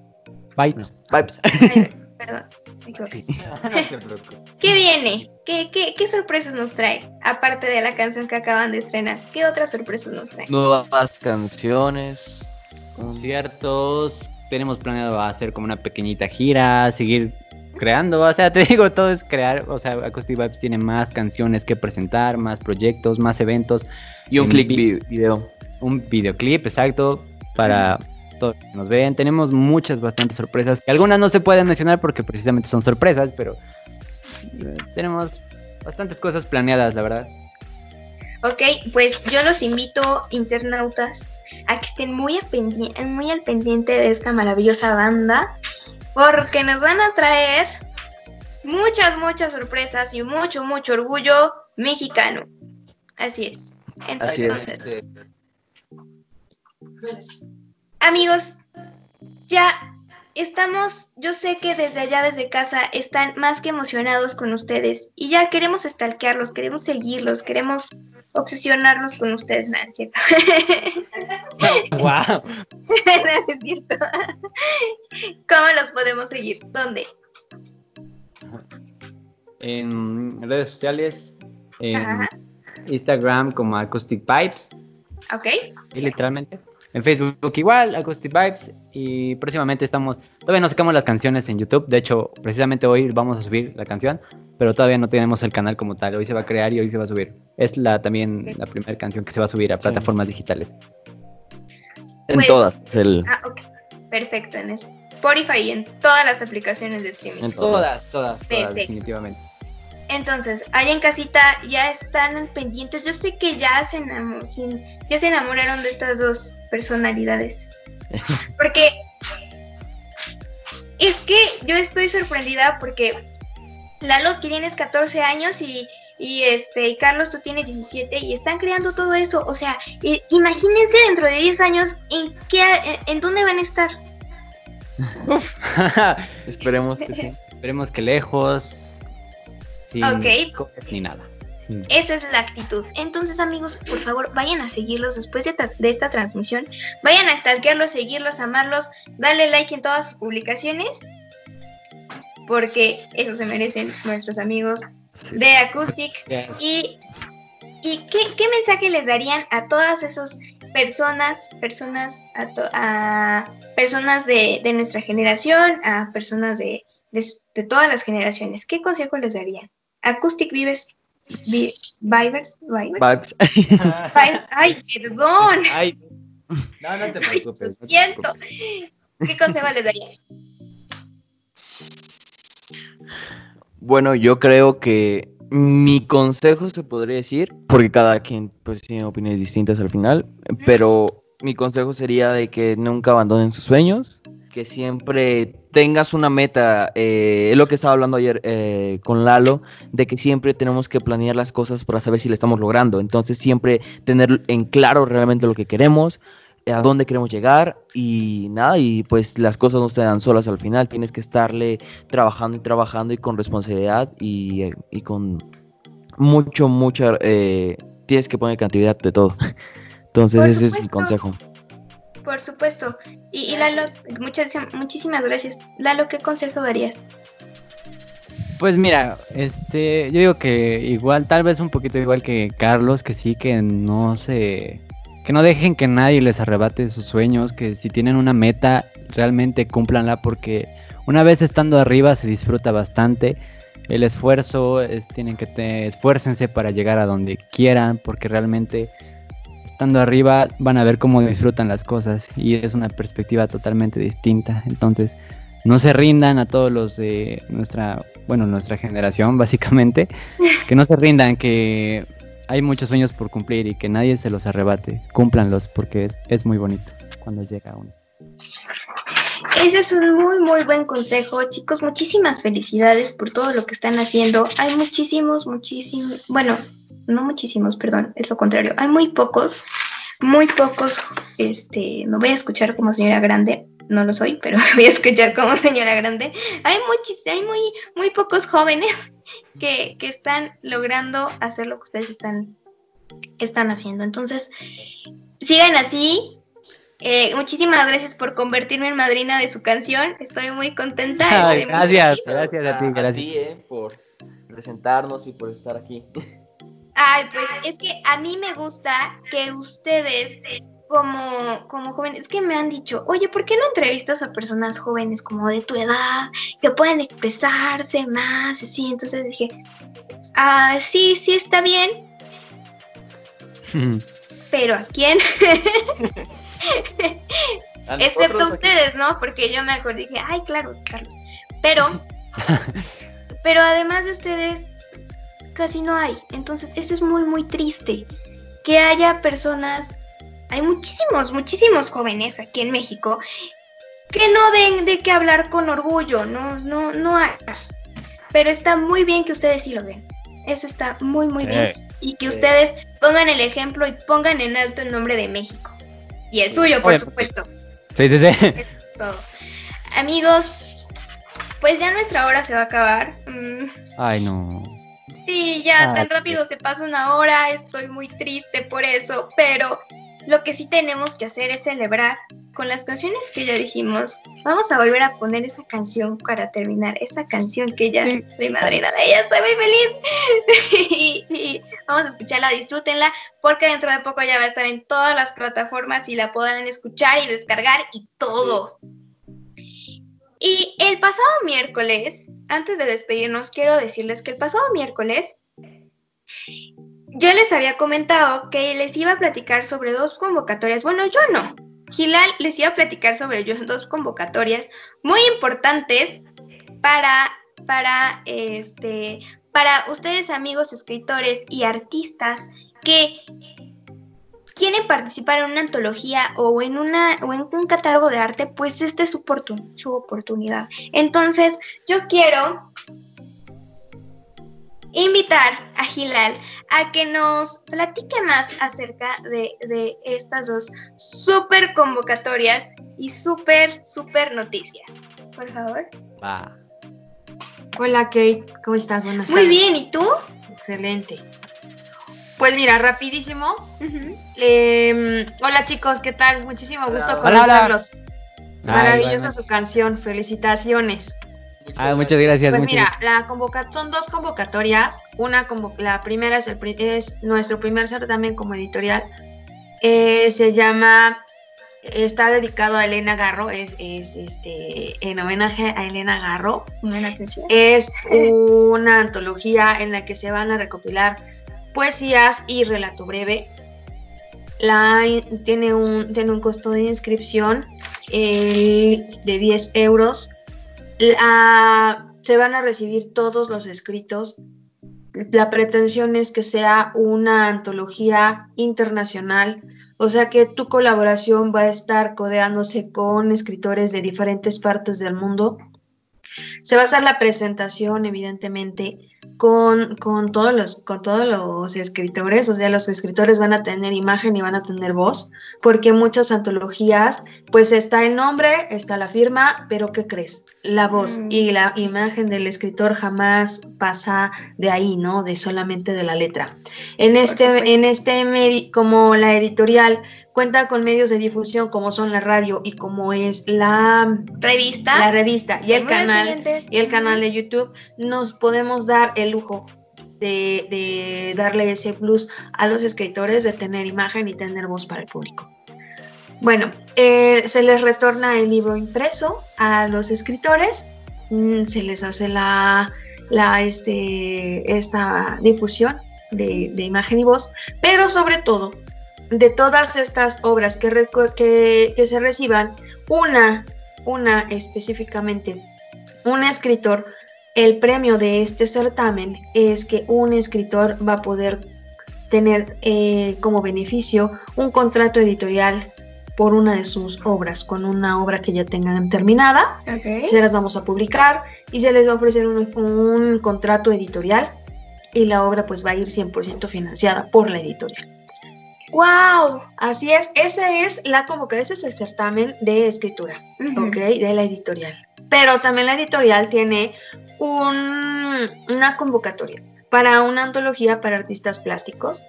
Speaker 3: Bye.
Speaker 4: Vibes.
Speaker 2: Ay, perdón, ¿Qué viene? ¿Qué, qué, qué sorpresas nos trae? Aparte de la canción que acaban de estrenar, ¿qué otras sorpresas nos trae?
Speaker 4: Nuevas canciones.
Speaker 3: conciertos. Tenemos planeado hacer como una pequeñita gira, seguir creando. O sea, te digo, todo es crear. O sea, Acoustic Vibes tiene más canciones que presentar, más proyectos, más eventos.
Speaker 4: Y un
Speaker 3: vi-
Speaker 4: video.
Speaker 3: Un videoclip, exacto, para todos los que nos ven. Tenemos muchas, bastantes sorpresas. Que algunas no se pueden mencionar porque precisamente son sorpresas, pero eh, tenemos bastantes cosas planeadas, la verdad.
Speaker 2: Ok, pues yo los invito, internautas, a que estén muy, a muy al pendiente de esta maravillosa banda, porque nos van a traer muchas, muchas sorpresas y mucho, mucho orgullo mexicano. Así es.
Speaker 4: Así
Speaker 2: Entonces,
Speaker 4: es.
Speaker 2: Amigos, ya estamos, yo sé que desde allá, desde casa, están más que emocionados con ustedes y ya queremos stalkearlos, queremos seguirlos, queremos obsesionarnos con ustedes, ¿no es cierto?
Speaker 3: ¡Wow!
Speaker 2: No es cierto. ¿Cómo los podemos seguir? ¿Dónde?
Speaker 3: En redes sociales, en
Speaker 2: Ajá.
Speaker 3: Instagram como Acoustic Vibes,
Speaker 2: ¿Ok?
Speaker 3: y literalmente. En Facebook igual, Acoustic Vibes. Y próximamente estamos. Todavía no sacamos las canciones en YouTube. De hecho, precisamente hoy vamos a subir la canción. Pero todavía no tenemos el canal como tal. Hoy se va a crear y hoy se va a subir. Es la también la primera canción que se va a subir a
Speaker 4: Sí.
Speaker 3: plataformas digitales.
Speaker 4: En
Speaker 2: Pues-
Speaker 4: todas. el-
Speaker 2: Ah, ok. Perfecto. En Spotify y en todas las aplicaciones de streaming.
Speaker 4: en todas.
Speaker 3: Todas, todas, todas,
Speaker 2: Perfecto.
Speaker 3: definitivamente.
Speaker 2: Entonces, allá en casita ya están pendientes. Yo sé que ya se, ya se enamoraron de estas dos personalidades. Porque es que yo estoy sorprendida porque Lalo, que tienes 14 años y, y este y Carlos, tú tienes 17 y están creando todo eso. O sea, i- imagínense dentro de 10 años en qué, en, en dónde van a estar.
Speaker 4: Esperemos que sí.
Speaker 3: Esperemos que lejos. Sin
Speaker 2: Ok.
Speaker 3: copias ni nada.
Speaker 2: Esa es la actitud. Entonces, amigos, por favor, vayan a seguirlos después de, ta- de esta transmisión. Vayan a stalkearlos, seguirlos, amarlos, darle like en todas sus publicaciones. Porque eso se merecen nuestros amigos de Acoustic.
Speaker 3: Yes.
Speaker 2: ¿Y, y qué, qué mensaje les darían a todas esas personas, personas, a, to- a personas de, de nuestra generación, a personas de, de todas las generaciones? ¿Qué consejo les darían? Acoustic Vives, vi- Vibers, Vibers,
Speaker 4: Vibes.
Speaker 2: Vibes- ay, perdón,
Speaker 3: Ay, no, no te
Speaker 2: Ay,
Speaker 3: preocupes. no te
Speaker 2: siento.
Speaker 3: preocupes.
Speaker 2: ¿Qué consejo les darían?
Speaker 4: Bueno, yo creo que mi consejo se podría decir, porque cada quien pues tiene opiniones distintas al final, pero mi consejo sería de que nunca abandonen sus sueños, que siempre tengas una meta, eh, es lo que estaba hablando ayer eh, con Lalo, de que siempre tenemos que planear las cosas para saber si le estamos logrando, entonces siempre tener en claro realmente lo que queremos, eh, a dónde queremos llegar y nada, y pues las cosas no se dan solas al final, tienes que estarle trabajando y trabajando y con responsabilidad y, eh, y con mucho, mucha, eh, tienes que poner cantidad de todo. Entonces ese es mi consejo.
Speaker 2: Por supuesto. Y, y Lalo, muchas, muchísimas gracias. Lalo, ¿qué consejo darías?
Speaker 3: Pues mira, este, yo digo que igual, tal vez un poquito igual que Carlos, que sí, que no se, que no dejen que nadie les arrebate sus sueños, que si tienen una meta, realmente cúmplanla, porque una vez estando arriba se disfruta bastante. El esfuerzo, es, tienen que te, esfuércense para llegar a donde quieran, porque realmente estando arriba van a ver cómo disfrutan las cosas y es una perspectiva totalmente distinta. Entonces, no se rindan a todos los de nuestra, bueno, nuestra generación, básicamente, que no se rindan, que hay muchos sueños por cumplir y que nadie se los arrebate. Cúmplanlos porque es, es muy bonito cuando llega uno.
Speaker 2: Ese es un muy, muy buen consejo. Chicos, muchísimas felicidades por todo lo que están haciendo. Hay muchísimos, muchísimos, bueno, no muchísimos, perdón, es lo contrario. Hay muy pocos, muy pocos, este, no voy a escuchar como señora grande, no lo soy, pero voy a escuchar como señora grande. Hay, muchis, hay muy, muy pocos jóvenes que, que están logrando hacer lo que ustedes están, están haciendo. Entonces, sigan así. Eh, muchísimas gracias por convertirme en madrina de su canción. Estoy muy contenta.
Speaker 3: Ay,
Speaker 2: estoy muy
Speaker 3: gracias. Gracias a ti, gracias.
Speaker 4: eh, por presentarnos y por estar aquí.
Speaker 2: Ay, pues es que a mí me gusta que ustedes, como, como jóvenes, es que me han dicho, oye, ¿por qué no entrevistas a personas jóvenes como de tu edad, que pueden expresarse más? Así, entonces dije, ah, sí, sí está bien, pero ¿a quién? Excepto ustedes, ¿no? Porque yo me acordé dije, ay, claro, Carlos. Pero, pero además de ustedes, casi no hay. Entonces, eso es muy, muy triste. Que haya personas, hay muchísimos, muchísimos jóvenes aquí en México que no den de qué hablar con orgullo, no, no, no hay. Pero está muy bien que ustedes sí lo den. Eso está muy, muy bien. Y que ustedes pongan el ejemplo y pongan en alto el nombre de México. Y el suyo, por
Speaker 3: Oye,
Speaker 2: supuesto
Speaker 3: Sí, sí, sí.
Speaker 2: todo. Amigos, pues ya nuestra hora se va a acabar. Mm,
Speaker 3: Ay, no.
Speaker 2: Sí, ya
Speaker 3: Ah,
Speaker 2: tan rápido se pasa una hora, estoy muy triste por eso, pero lo que sí tenemos que hacer es celebrar con las canciones que ya dijimos. Vamos a volver a poner esa canción para terminar, esa canción que ya soy madrina de ella, estoy muy feliz. y, y vamos a escucharla, disfrútenla, porque dentro de poco ya va a estar en todas las plataformas y la podrán escuchar y descargar y todo. Y el pasado miércoles, antes de despedirnos, quiero decirles que el pasado miércoles yo les había comentado que les iba a platicar sobre dos convocatorias. Bueno, yo no. Gilal les iba a platicar sobre dos convocatorias muy importantes para, para, este, para ustedes amigos escritores y artistas que quieren participar en una antología o en, una, o en un catálogo de arte, pues esta es su, oportun- su oportunidad. Entonces, yo quiero invitar a Gilal a que nos platique más acerca de, de estas dos super convocatorias y super, super noticias. Por favor.
Speaker 3: Va.
Speaker 7: Hola Kate, ¿cómo estás? Buenas
Speaker 2: Muy
Speaker 7: tardes.
Speaker 2: bien, ¿y tú?
Speaker 7: Excelente. Pues mira, rapidísimo. Eh, hola chicos, ¿qué tal? Muchísimo gusto
Speaker 4: Hola.
Speaker 3: Hola, hola.
Speaker 7: conocerlos.
Speaker 3: Ay,
Speaker 7: Maravillosa su canción, felicitaciones.
Speaker 3: Ah, muchas gracias.
Speaker 7: Pues
Speaker 3: muchas
Speaker 7: mira, la convoca son dos convocatorias. Una convo- la primera es, el pri- es nuestro primer certamen como editorial. Eh, se llama, está dedicado a Elena Garro, es, es este en homenaje a Elena Garro.
Speaker 2: Atención.
Speaker 7: Es una antología en la que se van a recopilar poesías y relato breve. La, tiene, un, tiene un costo de inscripción eh, de 10 euros. Se van a recibir todos los escritos. La pretensión es que sea una antología internacional, o sea que tu colaboración va a estar codeándose con escritores de diferentes partes del mundo. Se va a hacer la presentación, evidentemente, con, con, todos los, con todos los escritores, o sea, los escritores van a tener imagen y van a tener voz, porque muchas antologías, pues está el nombre, está la firma, pero ¿qué crees? La voz
Speaker 2: Mm.
Speaker 7: y la imagen del escritor jamás pasa de ahí, ¿no? De solamente de la letra. En este,
Speaker 2: supuesto.
Speaker 7: en este como la editorial cuenta con medios de difusión como son la radio y como es la,
Speaker 2: Revista.
Speaker 7: la revista y el canal y el canal de YouTube, nos podemos dar el lujo de, de darle ese plus a los escritores de tener imagen y tener voz para el público. Bueno, eh, se les retorna el libro impreso a los escritores, mm, se les hace la, la, este, esta difusión de, de imagen y voz, pero sobre todo, de todas estas obras que, que, que se reciban, una, una específicamente un escritor, el premio de este certamen es que un escritor va a poder tener eh, como beneficio un contrato editorial por una de sus obras, con una obra que ya tengan terminada,
Speaker 2: Ok.
Speaker 7: se las vamos a publicar y se les va a ofrecer un, un contrato editorial y la obra pues va a ir 100% financiada por la editorial.
Speaker 2: ¡Wow!
Speaker 7: Así es, ese es la convocatoria, ese es el certamen de escritura.
Speaker 2: Ujú.
Speaker 7: ¿ok? De la editorial. Pero también la editorial tiene un- una convocatoria para una antología para artistas plásticos.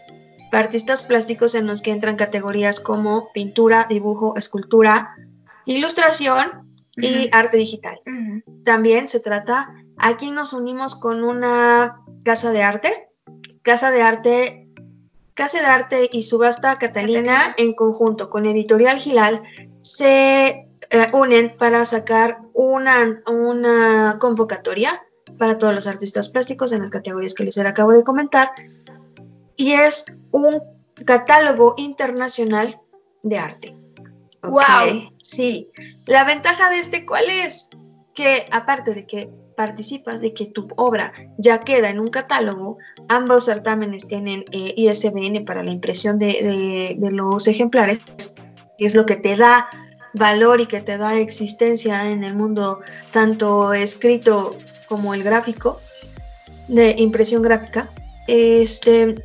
Speaker 7: Para artistas plásticos en los que entran categorías como pintura, dibujo, escultura, ilustración y arte digital. También se trata, aquí nos unimos con una casa de arte, casa de arte, casa de arte y subasta Catalina en conjunto con Editorial Gilal se eh, unen para sacar una, una convocatoria para todos los artistas plásticos en las categorías que les acabo de comentar y es un catálogo internacional de arte. ¿ok?
Speaker 2: Guau.
Speaker 7: Sí. La ventaja de este, ¿cuál es? Que aparte de que participas, de que tu obra ya queda en un catálogo, ambos certámenes tienen eh, ISBN para la impresión de, los ejemplares, y es lo que te da valor y que te da existencia en el mundo tanto escrito como el gráfico, de impresión gráfica. Este,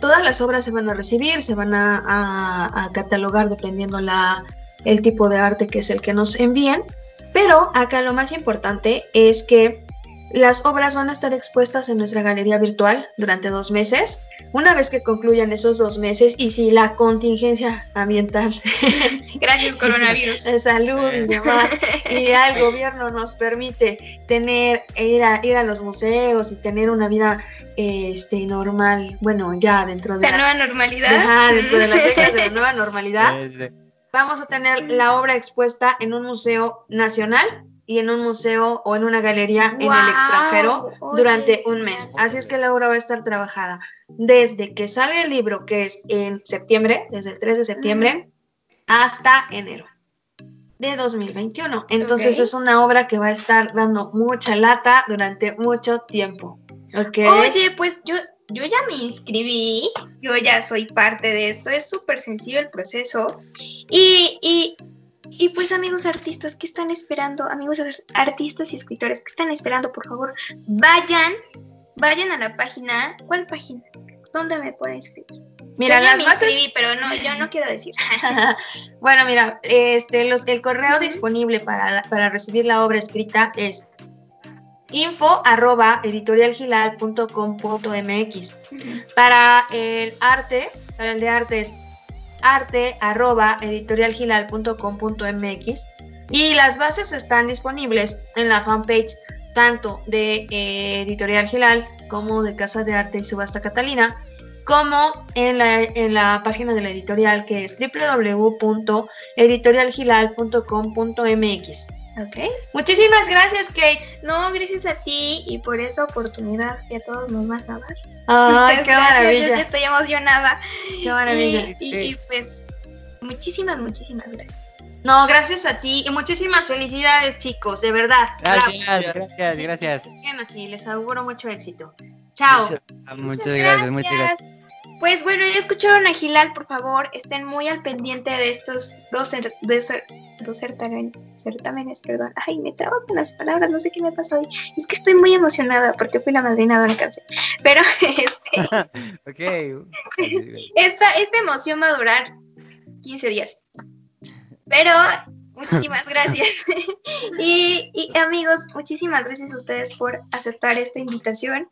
Speaker 7: todas las obras se van a recibir, se van a, a- a catalogar dependiendo la, el tipo de arte que es el que nos envíen. Pero acá lo más importante es que las obras van a estar expuestas en nuestra galería virtual durante dos meses. Una vez que concluyan esos dos meses y si la contingencia ambiental
Speaker 2: Gracias, coronavirus.
Speaker 7: de salud y demás, y ya el gobierno nos permite tener, ir a, ir a los museos y tener una vida este, normal, bueno, ya dentro de
Speaker 2: La nueva normalidad.
Speaker 7: Ajá, dentro de las reglas de la nueva normalidad,
Speaker 3: Eh,
Speaker 7: vamos a tener la obra expuesta en un museo nacional y en un museo o en una galería en el extranjero durante un mes. Así es que la obra va a estar trabajada desde que sale el libro, que es en septiembre, desde el 3 de septiembre, hasta enero de 2021. Entonces es una obra que va a estar dando mucha lata durante mucho tiempo. ¿Ok?
Speaker 2: Oye, pues yo, yo ya me inscribí, yo ya soy parte de esto, es súper sencillo el proceso. Y, y, y pues amigos artistas, ¿qué están esperando? Amigos ar- artistas y escritores, ¿qué están esperando? Por favor, vayan, vayan a la página. ¿Cuál página? ¿Dónde me pueden inscribir?
Speaker 7: Mira,
Speaker 2: Yo
Speaker 7: las bases
Speaker 2: inscribí, pero no, yo no quiero decir.
Speaker 7: bueno, mira, este, los, el correo disponible para, para recibir la obra escrita es info arroba editorialgilal.com.mx. Para el arte, para el de arte es arte arroba editorialgilal.com.mx. Y las bases están disponibles en la fanpage tanto de eh, Editorial Gilal como de Casa de Arte y Subasta Catalina, como en la, en la página de la editorial que es www.editorialgilal.com.mx.
Speaker 2: ¿Ok?
Speaker 7: Muchísimas gracias, Kate.
Speaker 2: No, gracias a ti y por esa oportunidad que a todos nos vas a dar.
Speaker 7: Ay,
Speaker 2: Muchas
Speaker 7: qué
Speaker 2: gracias, Yo sí
Speaker 7: maravilla.
Speaker 2: estoy emocionada.
Speaker 7: Qué maravilla.
Speaker 2: Y, y- y, pues, muchísimas, muchísimas gracias.
Speaker 7: No, gracias a ti y muchísimas felicidades, chicos, de verdad.
Speaker 3: Gracias, gracias,
Speaker 7: Sí,
Speaker 3: gracias.
Speaker 7: que sigan así, les auguro mucho éxito. Chao.
Speaker 4: Muchas-
Speaker 3: Muchas gracias, muchas gracias.
Speaker 2: Pues bueno, ya escucharon a Gilal, por favor, estén muy al pendiente de estos dos, de cer- dos certámenes, certámenes, perdón. Ay, me trabo con las palabras, no sé qué me pasa hoy. Es que estoy muy emocionada porque fui la madrina de una canción. Pero este,
Speaker 3: Ok.
Speaker 2: esta, esta emoción va a durar 15 días. Pero muchísimas gracias. y, y, amigos, muchísimas gracias a ustedes por aceptar esta invitación,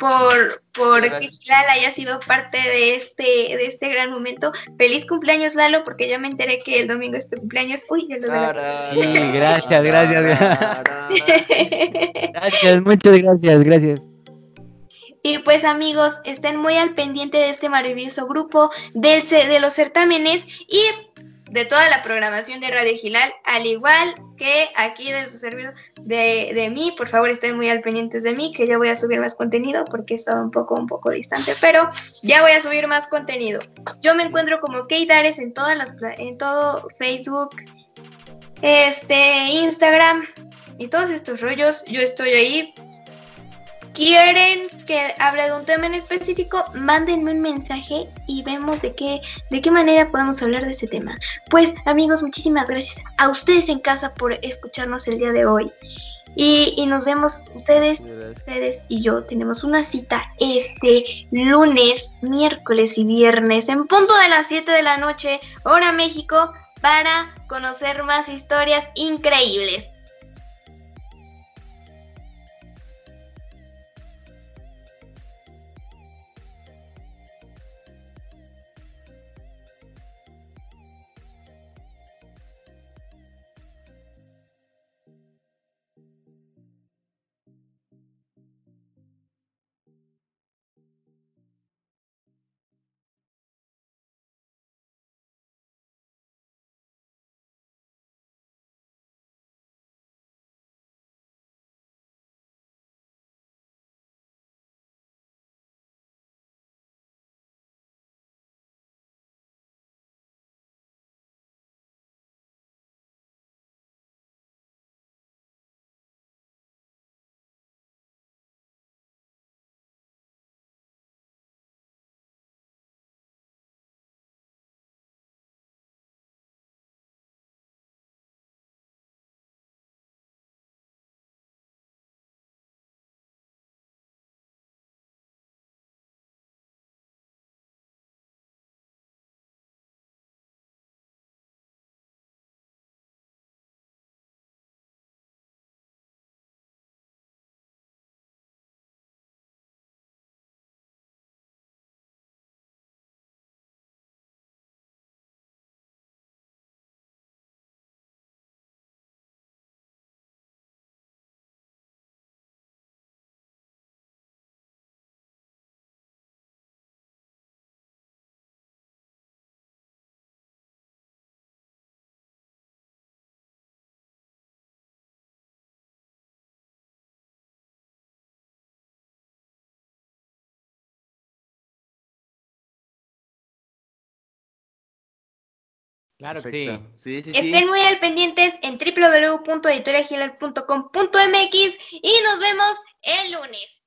Speaker 2: por, por que. Gilal haya sido parte de este, de este gran momento. Feliz cumpleaños, Lalo, porque ya me enteré que el domingo es tu cumpleaños. Uy, ya lo de la-
Speaker 3: Sí, gracias, gracias. Gracias, muchas gracias, gracias.
Speaker 2: Y pues amigos, estén muy al pendiente de este maravilloso grupo del de los certámenes y de toda la programación de Radio Gilal, al igual que aquí de su servidor, de, de mí, por favor estén muy al pendientes de mí, que ya voy a subir más contenido porque he estado un poco, un poco distante, pero ya voy a subir más contenido. Yo me encuentro como Kate Ares en todas las en todo Facebook, este, Instagram y todos estos rollos, yo estoy ahí quieren que hable de un tema en específico, mándenme un mensaje y vemos de qué, de qué manera podemos hablar de ese tema. Pues amigos, muchísimas gracias a ustedes en casa por escucharnos el día de hoy. Y, y nos vemos, ustedes, ustedes y yo tenemos una cita este lunes, miércoles y viernes en punto de las 7 de la noche, hora México, para conocer más historias increíbles.
Speaker 3: Claro que
Speaker 4: sí. Sí.
Speaker 2: Estén muy al pendientes en www.editorialgilar.com.mx y nos vemos el lunes.